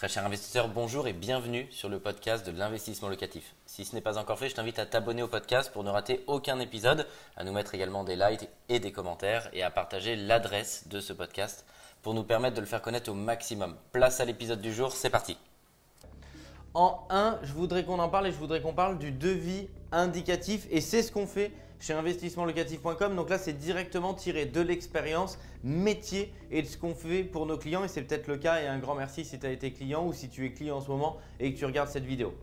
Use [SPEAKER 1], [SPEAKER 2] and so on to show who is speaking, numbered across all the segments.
[SPEAKER 1] Très cher investisseur, bonjour et bienvenue sur le podcast de l'investissement locatif. Si ce n'est pas encore fait, je t'invite à t'abonner au podcast pour ne rater aucun épisode, à nous mettre également des likes et des commentaires et à partager l'adresse de ce podcast pour nous permettre de le faire connaître au maximum. Place à l'épisode du jour, c'est parti.
[SPEAKER 2] En 1, je voudrais qu'on en parle et je voudrais qu'on parle du devis indicatif et c'est ce qu'on fait chez investissementlocatif.com. Donc là, c'est directement tiré de l'expérience métier et de ce qu'on fait pour nos clients et c'est peut-être le cas et un grand merci si tu as été client ou si tu es client en ce moment et que tu regardes cette vidéo.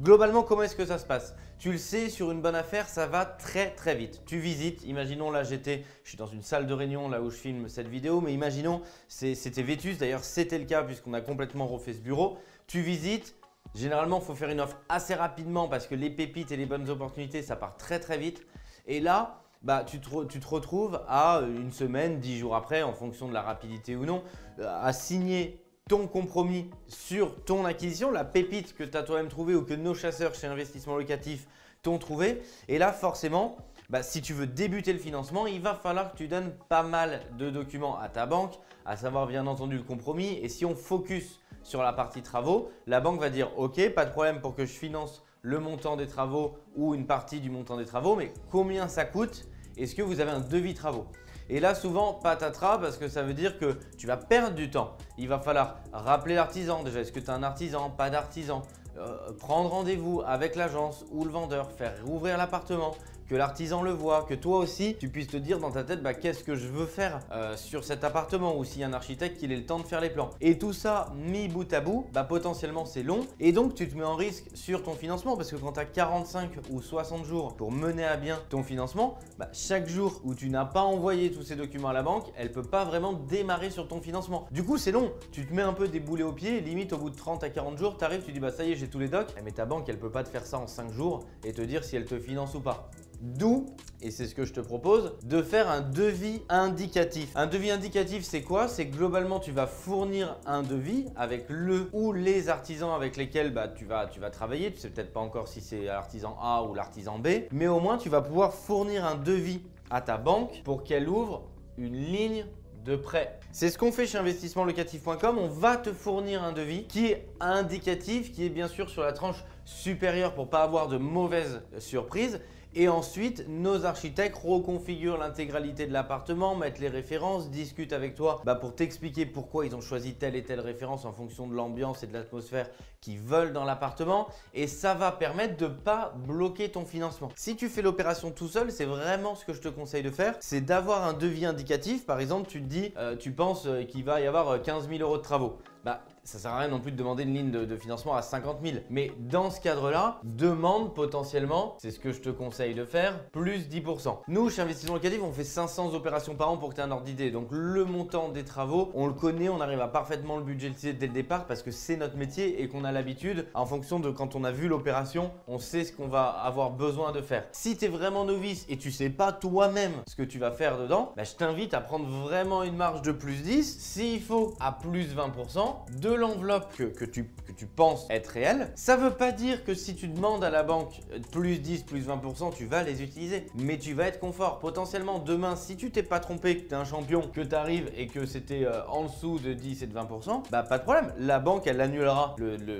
[SPEAKER 2] Globalement, comment est-ce que ça se passe? Tu le sais, sur une bonne affaire, ça va très très vite. Tu visites, imaginons là j'étais, je suis dans une salle de réunion là où je filme cette vidéo, mais imaginons, c'était Vétus, d'ailleurs c'était le cas puisqu'on a complètement refait ce bureau. Tu visites, Généralement, il faut faire une offre assez rapidement parce que les pépites et les bonnes opportunités, ça part très très vite. Et là, bah, tu, te, retrouves à une semaine, dix jours après, en fonction de la rapidité ou non, euh, à signer ton compromis sur ton acquisition, la pépite que tu as toi-même trouvée ou que nos chasseurs chez Investissement Locatif t'ont trouvé. Et là, forcément, bah, si tu veux débuter le financement, il va falloir que tu donnes pas mal de documents à ta banque, à savoir bien entendu le compromis. Et si on focus sur la partie travaux, la banque va dire OK, pas de problème pour que je finance le montant des travaux ou une partie du montant des travaux, mais combien ça coûte? Est-ce que vous avez un devis travaux? Et là, souvent, patatras, parce que ça veut dire que tu vas perdre du temps. Il va falloir rappeler l'artisan. Déjà, est-ce que tu as un artisan? Pas d'artisan. Euh, prendre rendez-vous avec l'agence ou le vendeur, faire rouvrir l'appartement, que l'artisan le voit, que toi aussi tu puisses te dire dans ta tête bah, qu'est-ce que je veux faire euh, sur cet appartement ou s'il y a un architecte qu'il ait le temps de faire les plans. Et tout ça mis bout à bout, bah, potentiellement c'est long et donc tu te mets en risque sur ton financement parce que quand tu as 45 ou 60 jours pour mener à bien ton financement, bah, chaque jour où tu n'as pas envoyé tous ces documents à la banque, elle peut pas vraiment démarrer sur ton financement. Du coup c'est long, tu te mets un peu des boulets aux pieds, limite au bout de 30 à 40 jours, tu arrives, tu dis bah ça y est j'ai tous les docs, mais ta banque elle peut pas te faire ça en 5 jours et te dire si elle te finance ou pas. D'où, et c'est ce que je te propose, de faire un devis indicatif. Un devis indicatif, c'est quoi? C'est globalement, tu vas fournir un devis avec le ou les artisans avec lesquels bah, tu, vas, travailler. Tu sais peut-être pas encore si c'est l'artisan A ou l'artisan B, mais au moins tu vas pouvoir fournir un devis à ta banque pour qu'elle ouvre une ligne de prêt. C'est ce qu'on fait chez investissementlocatif.com. On va te fournir un devis qui est indicatif, qui est bien sûr sur la tranche supérieure pour pas avoir de mauvaises surprises et ensuite, nos architectes reconfigurent l'intégralité de l'appartement, mettent les références, discutent avec toi bah, pour t'expliquer pourquoi ils ont choisi telle et telle référence en fonction de l'ambiance et de l'atmosphère qu'ils veulent dans l'appartement. Et ça va permettre de ne pas bloquer ton financement. Si tu fais l'opération tout seul, c'est vraiment ce que je te conseille de faire. C'est d'avoir un devis indicatif. Par exemple, tu te dis, euh, tu penses euh, qu'il va y avoir 15 euh, 000 euros de travaux. Bah, ça sert à rien non plus de demander une ligne de, financement à 50 000. Mais dans ce cadre-là, demande potentiellement, c'est ce que je te conseille de faire, plus 10%. Nous, chez Investissement Locatif, on fait 500 opérations par an pour que tu aies un ordre d'idée. Donc le montant des travaux, on le connaît, on arrive à parfaitement le budgétiser dès le départ parce que c'est notre métier et qu'on a l'habitude, en fonction de quand on a vu l'opération, on sait ce qu'on va avoir besoin de faire. Si tu es vraiment novice et tu sais pas toi-même ce que tu vas faire dedans, bah, je t'invite à prendre vraiment une marge de plus 10, s'il faut à plus 20%, de l'enveloppe que, tu, que tu penses être réelle. Ça veut pas dire que si tu demandes à la banque plus 10, plus 20%, tu vas les utiliser. Mais tu vas être confort. Potentiellement, demain, si tu t'es pas trompé, que tu es un champion, que tu arrives et que c'était euh, en dessous de 10 et de 20%, bah pas de problème. La banque, elle annulera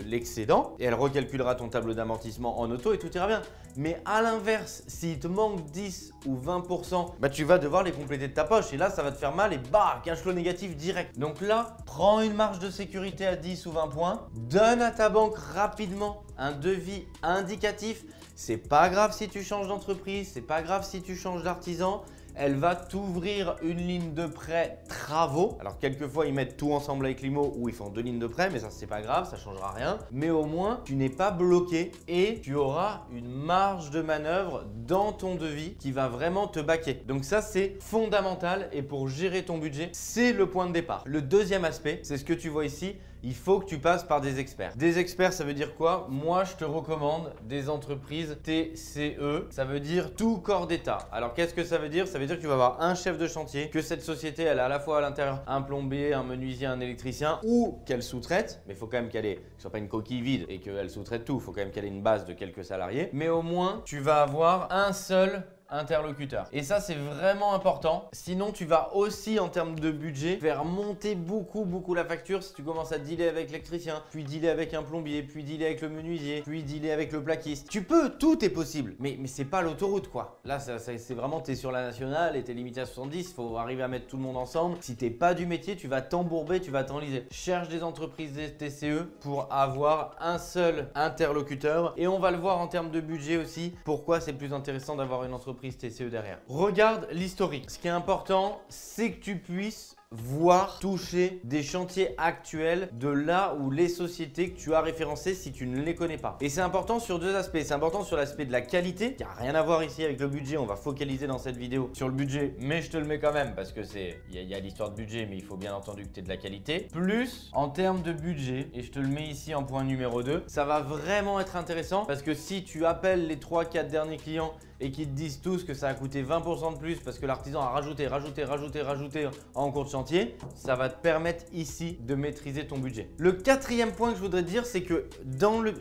[SPEAKER 2] l'excédent et elle recalculera ton tableau d'amortissement en auto et tout ira bien. Mais à l'inverse, s'il te manque 10 ou 20%, bah tu vas devoir les compléter de ta poche et là ça va te faire mal et bah cash flow négatif direct. Donc là, prends une marge de sécurité à 10 ou 20 points, donne à ta banque rapidement un devis indicatif. C'est pas grave si tu changes d'entreprise, c'est pas grave si tu changes d'artisan elle va t'ouvrir une ligne de prêt travaux. Alors quelquefois ils mettent tout ensemble avec l'IMO ou ils font deux lignes de prêt, mais ça c'est pas grave, ça changera rien. Mais au moins tu n'es pas bloqué et tu auras une marge de manœuvre dans ton devis qui va vraiment te baquer. Donc ça c'est fondamental et pour gérer ton budget, c'est le point de départ. Le deuxième aspect, c'est ce que tu vois ici, il faut que tu passes par des experts. Des experts, ça veut dire quoi? Moi, je te recommande des entreprises TCE. Ça veut dire tout corps d'État. Alors, qu'est-ce que ça veut dire? Ça veut dire que tu vas avoir un chef de chantier, que cette société, elle a à la fois à l'intérieur un plombier, un menuisier, un électricien, ou qu'elle sous-traite. Mais il faut quand même qu'elle ait, soit pas une coquille vide et qu'elle sous-traite tout. Il faut quand même qu'elle ait une base de quelques salariés. Mais au moins, tu vas avoir un seul interlocuteur. Et ça, c'est vraiment important. Sinon, tu vas aussi, en termes de budget, faire monter beaucoup, beaucoup la facture si tu commences à dealer avec l'électricien, puis dealer avec un plombier, puis dealer avec le menuisier, puis dealer avec le plaquiste. Tu peux, tout est possible. Mais, mais c'est pas l'autoroute, quoi. Là, c'est vraiment, tu es sur la nationale et tu es limité à 70. Il faut arriver à mettre tout le monde ensemble. Si t'es pas du métier, tu vas t'embourber, tu vas t'enliser. Cherche des entreprises TCE pour avoir un seul interlocuteur. Et on va le voir en termes de budget aussi. Pourquoi c'est plus intéressant d'avoir une entreprise TCE derrière. Regarde l'historique. Ce qui est important, c'est que tu puisses voir, toucher des chantiers actuels de là où les sociétés que tu as référencées si tu ne les connais pas. Et c'est important sur deux aspects. C'est important sur l'aspect de la qualité, qui n'a rien à voir ici avec le budget. On va focaliser dans cette vidéo sur le budget, mais je te le mets quand même parce que c'est il y a, l'histoire de budget, mais il faut bien entendu que tu aies de la qualité. Plus en termes de budget, et je te le mets ici en point numéro 2, ça va vraiment être intéressant parce que si tu appelles les 3-4 derniers clients et qu'ils te disent tous que ça a coûté 20% de plus parce que l'artisan a rajouté, rajouté, rajouté, rajouté en cours de chantier, ça va te permettre ici de maîtriser ton budget. Le quatrième point que je voudrais dire, c'est que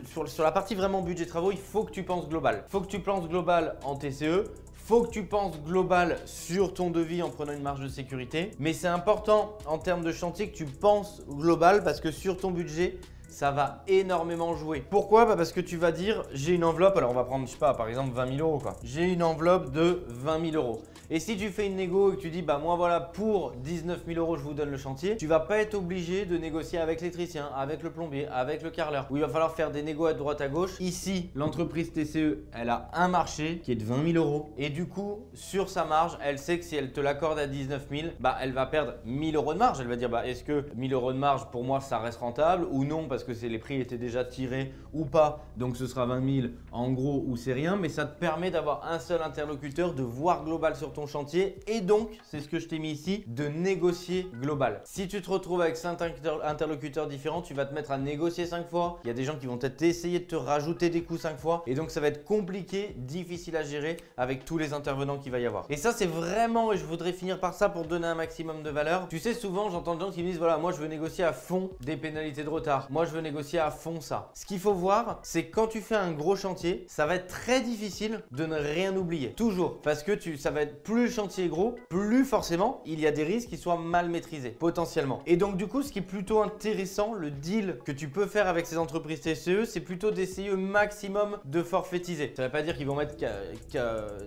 [SPEAKER 2] sur la partie vraiment budget travaux, il faut que tu penses global. Il faut que tu penses global en TCE, faut que tu penses global sur ton devis en prenant une marge de sécurité. Mais c'est important en termes de chantier que tu penses global parce que sur ton budget, ça va énormément jouer. Pourquoi? Bah Parce que tu vas dire, j'ai une enveloppe, alors on va prendre, je sais pas, par exemple 20 000 euros quoi. J'ai une enveloppe de 20 000 euros. Et si tu fais une négo et que tu dis, bah moi voilà, pour 19 000 euros, je vous donne le chantier, tu vas pas être obligé de négocier avec l'électricien, avec le plombier, avec le carreleur, où il va falloir faire des négos à droite à gauche. Ici, l'entreprise TCE, elle a un marché qui est de 20 000 euros. Et du coup, sur sa marge, elle sait que si elle te l'accorde à 19 000, bah elle va perdre 1000 euros de marge. Elle va dire, bah est-ce que 1000 euros de marge pour moi ça reste rentable ou non parce que les prix étaient déjà tirés ou pas. Donc ce sera 20 000 en gros ou c'est rien. Mais ça te permet d'avoir un seul interlocuteur, de voir global sur ton chantier et donc, c'est ce que je t'ai mis ici, de négocier global. Si tu te retrouves avec 5 interlocuteurs différents, tu vas te mettre à négocier 5 fois. Il y a des gens qui vont peut-être essayer de te rajouter des coûts 5 fois. Et donc, ça va être compliqué, difficile à gérer avec tous les intervenants qu'il va y avoir. Et ça, c'est vraiment, et je voudrais finir par ça pour donner un maximum de valeur. Tu sais, souvent, j'entends des gens qui me disent, voilà, moi, je veux négocier à fond des pénalités de retard. Moi, je veux négocier à fond ça. Ce qu'il faut voir, c'est quand tu fais un gros chantier, ça va être très difficile de ne rien oublier. Toujours. Parce que tu, ça va être plus le chantier gros, plus forcément, il y a des risques qui soient mal maîtrisés, potentiellement. Et donc, du coup, ce qui est plutôt intéressant, le deal que tu peux faire avec ces entreprises TCE, c'est plutôt d'essayer au maximum de forfaitiser. Ça ne veut pas dire qu'ils vont mettre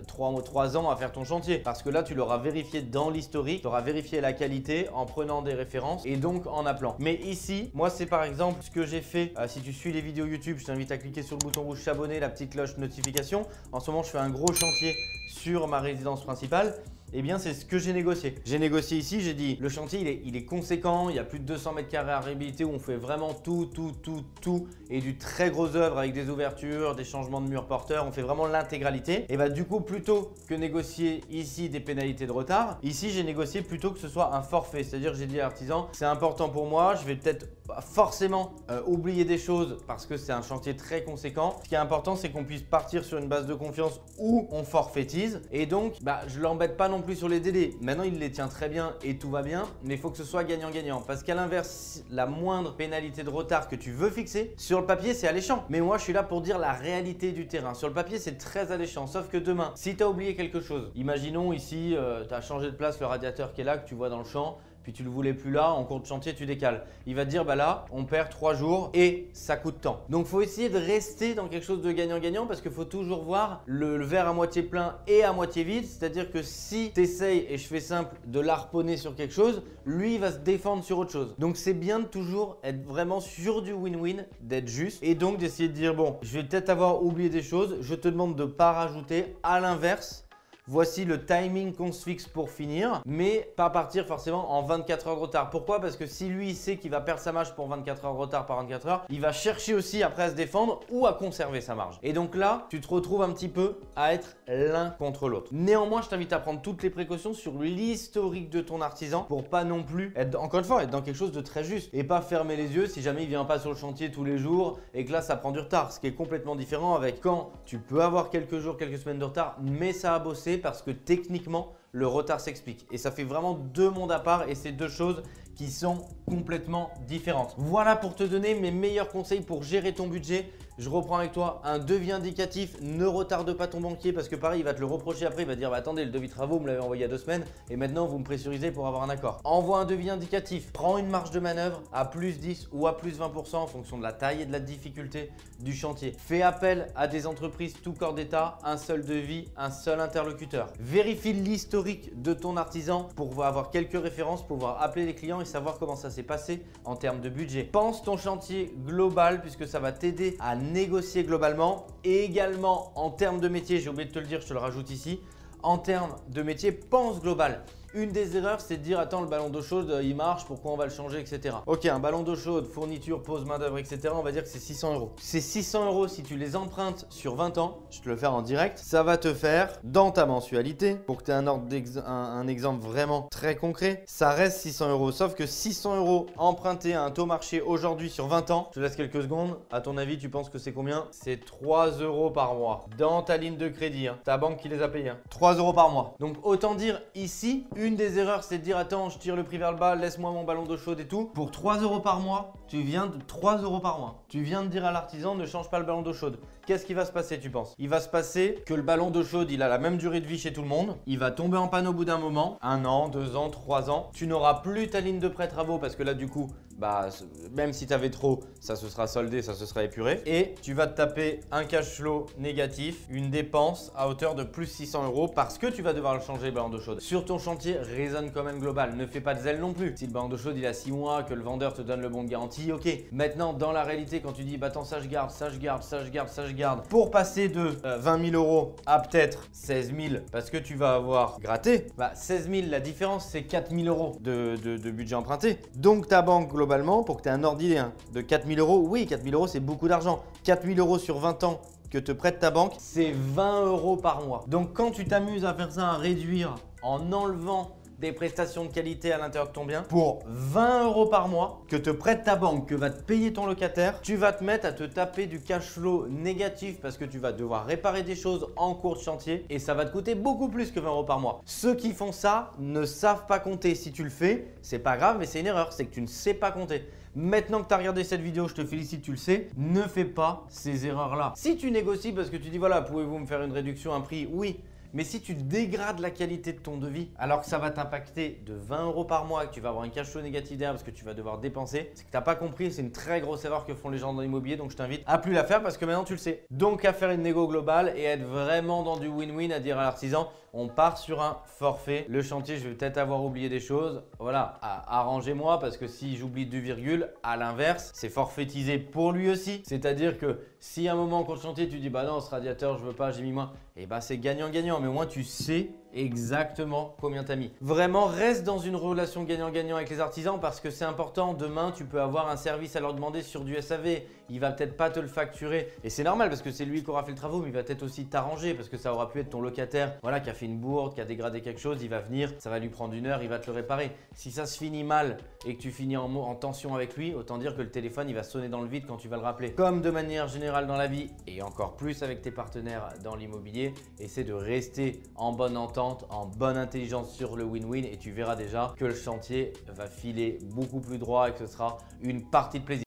[SPEAKER 2] 3, 3 ans à faire ton chantier. Parce que là, tu l'auras vérifié dans l'historique, tu auras vérifié la qualité en prenant des références et donc en appelant. Mais ici, moi, c'est par exemple ce que j'ai fait. Euh, si tu suis les vidéos YouTube, je t'invite à cliquer sur le bouton rouge s'abonner, la petite cloche notification. En ce moment, je fais un gros chantier sur ma résidence principale eh bien c'est ce que j'ai négocié. J'ai négocié ici, j'ai dit le chantier il est, conséquent, il y a plus de 200 mètres carrés à réhabiliter où on fait vraiment tout, tout, tout, tout et du très gros œuvre avec des ouvertures, des changements de murs porteurs, on fait vraiment l'intégralité. Et bah du coup plutôt que négocier ici des pénalités de retard, ici j'ai négocié plutôt que ce soit un forfait, c'est-à-dire j'ai dit à l'artisan c'est important pour moi, je vais peut-être forcément euh, oublier des choses parce que c'est un chantier très conséquent. Ce qui est important c'est qu'on puisse partir sur une base de confiance où on forfaitise et donc bah, je l'embête pas non plus sur les délais. Maintenant, il les tient très bien et tout va bien, mais il faut que ce soit gagnant-gagnant. Parce qu'à l'inverse, la moindre pénalité de retard que tu veux fixer, sur le papier, c'est alléchant. Mais moi, je suis là pour dire la réalité du terrain. Sur le papier, c'est très alléchant. Sauf que demain, si tu as oublié quelque chose, imaginons ici, euh, tu as changé de place le radiateur qui est là, que tu vois dans le champ, puis tu le voulais plus là, en cours de chantier, tu décales. Il va dire, bah là, on perd trois jours et ça coûte tant. Donc, faut essayer de rester dans quelque chose de gagnant-gagnant parce qu'il faut toujours voir le, verre à moitié plein et à moitié vide. C'est-à-dire que si tu essayes, et je fais simple, de l'arponner sur quelque chose, lui il va se défendre sur autre chose. Donc, c'est bien de toujours être vraiment sur du win-win, d'être juste et donc d'essayer de dire, bon, je vais peut-être avoir oublié des choses, je te demande de ne pas rajouter. À l'inverse, Voici le timing qu'on se fixe pour finir, mais pas partir forcément en 24 heures de retard. Pourquoi? Parce que si lui il sait qu'il va perdre sa marge pour 24 heures de retard par 24 heures, il va chercher aussi après à se défendre ou à conserver sa marge. Et donc là, tu te retrouves un petit peu à être l'un contre l'autre. Néanmoins, je t'invite à prendre toutes les précautions sur l'historique de ton artisan pour pas non plus être, encore une fois, être dans quelque chose de très juste et pas fermer les yeux si jamais il vient pas sur le chantier tous les jours et que là ça prend du retard. Ce qui est complètement différent avec quand tu peux avoir quelques jours, quelques semaines de retard, mais ça a bossé parce que techniquement, le retard s'explique. Et ça fait vraiment deux mondes à part et c'est deux choses qui sont complètement différentes. Voilà pour te donner mes meilleurs conseils pour gérer ton budget. Je reprends avec toi un devis indicatif. Ne retarde pas ton banquier parce que pareil, il va te le reprocher après. Il va dire bah, Attendez, le devis travaux, vous me l'avez envoyé il y a deux semaines et maintenant vous me pressurisez pour avoir un accord. Envoie un devis indicatif. Prends une marge de manœuvre à plus 10 ou à plus 20% en fonction de la taille et de la difficulté du chantier. Fais appel à des entreprises tout corps d'état, un seul devis, un seul interlocuteur. Vérifie l'historique de ton artisan pour avoir quelques références, pouvoir appeler les clients et savoir comment ça s'est passé en termes de budget. Pense ton chantier global puisque ça va t'aider à négocier globalement et également en termes de métier, j'ai oublié de te le dire, je te le rajoute ici, en termes de métier, pense global. Une des erreurs, c'est de dire attends, le ballon d'eau chaude, il marche, pourquoi on va le changer, etc. Ok, un ballon d'eau chaude, fourniture, pose, main-d'œuvre, etc. On va dire que c'est 600 euros. C'est 600 euros si tu les empruntes sur 20 ans. Je te le faire en direct. Ça va te faire dans ta mensualité, pour que tu aies un, exemple vraiment très concret, ça reste 600 euros. Sauf que 600 euros empruntés à un taux marché aujourd'hui sur 20 ans, je te laisse quelques secondes. À ton avis, tu penses que c'est combien? C'est 3 euros par mois dans ta ligne de crédit. Hein. Ta banque qui les a payés. 3 hein. euros par mois. Donc autant dire ici, une des erreurs, c'est de dire attends, je tire le prix vers le bas, laisse-moi mon ballon d'eau chaude et tout. Pour 3 euros par mois, tu viens de 3 euros par mois. Tu viens de dire à l'artisan ne change pas le ballon d'eau chaude. Qu'est-ce qui va se passer, tu penses? Il va se passer que le ballon d'eau chaude, il a la même durée de vie chez tout le monde. Il va tomber en panne au bout d'un moment, un an, deux ans, trois ans. Tu n'auras plus ta ligne de prêt travaux parce que là, du coup, bah, même si tu avais trop, ça se sera soldé, ça se sera épuré. Et tu vas te taper un cash flow négatif, une dépense à hauteur de plus 600 euros parce que tu vas devoir le changer le ballon d'eau chaude. Sur ton chantier, raisonne quand même global. Ne fais pas de zèle non plus. Si le ballon d'eau chaude il a 6 mois, que le vendeur te donne le bon de garantie, ok. Maintenant, dans la réalité, quand tu dis bah attends, ça je garde, ça je garde, ça je garde, ça je garde, pour passer de 20 euh, 000 euros à peut-être 16 000 parce que tu vas avoir gratté, bah 16 000, la différence c'est 4 000 euros de, budget emprunté. Donc ta banque globale pour que tu aies un ordre d'idée, hein, de 4000 euros, oui, 4000 euros, c'est beaucoup d'argent. 4000 euros sur 20 ans que te prête ta banque, c'est 20 euros par mois. Donc quand tu t'amuses à faire ça, à réduire en enlevant des prestations de qualité à l'intérieur de ton bien pour 20 euros par mois que te prête ta banque, que va te payer ton locataire, tu vas te mettre à te taper du cash flow négatif parce que tu vas devoir réparer des choses en cours de chantier et ça va te coûter beaucoup plus que 20 euros par mois. Ceux qui font ça ne savent pas compter. Si tu le fais, c'est pas grave, mais c'est une erreur, c'est que tu ne sais pas compter. Maintenant que tu as regardé cette vidéo, je te félicite, tu le sais, ne fais pas ces erreurs-là. Si tu négocies parce que tu dis voilà, pouvez-vous me faire une réduction, un prix? Oui, mais si tu dégrades la qualité de ton devis, alors que ça va t'impacter de 20 euros par mois, que tu vas avoir un cash flow négatif derrière parce que tu vas devoir dépenser, c'est que tu n'as pas compris. C'est une très grosse erreur que font les gens dans l'immobilier. Donc je t'invite à plus la faire parce que maintenant tu le sais. Donc à faire une négo globale et être vraiment dans du win-win, à dire à l'artisan on part sur un forfait. Le chantier, je vais peut-être avoir oublié des choses. Voilà, arrangez-moi parce que si j'oublie du virgule, à l'inverse, c'est forfaitisé pour lui aussi. C'est-à-dire que si à un moment, quand chantier, tu dis bah non, ce radiateur, je veux pas, j'ai mis moins, et eh bah c'est gagnant-gagnant. Mais au moins, tu sais exactement combien tu as mis. Vraiment, reste dans une relation gagnant-gagnant avec les artisans parce que c'est important. Demain, tu peux avoir un service à leur demander sur du SAV. Il va peut-être pas te le facturer. Et c'est normal parce que c'est lui qui aura fait le travaux, mais il va peut-être aussi t'arranger parce que ça aura pu être ton locataire voilà, qui a fait une bourde, qui a dégradé quelque chose. Il va venir, ça va lui prendre une heure, il va te le réparer. Si ça se finit mal et que tu finis en, en tension avec lui, autant dire que le téléphone, il va sonner dans le vide quand tu vas le rappeler. Comme de manière générale dans la vie et encore plus avec tes partenaires dans l'immobilier, essaie de rester en bonne entente en bonne intelligence sur le win-win et tu verras déjà que le chantier va filer beaucoup plus droit et que ce sera une partie de plaisir.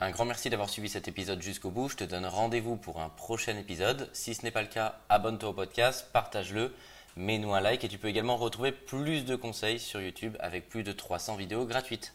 [SPEAKER 1] Un grand merci d'avoir suivi cet épisode jusqu'au bout. Je te donne rendez-vous pour un prochain épisode. Si ce n'est pas le cas, abonne-toi au podcast, partage-le, mets-nous un like et tu peux également retrouver plus de conseils sur YouTube avec plus de 300 vidéos gratuites.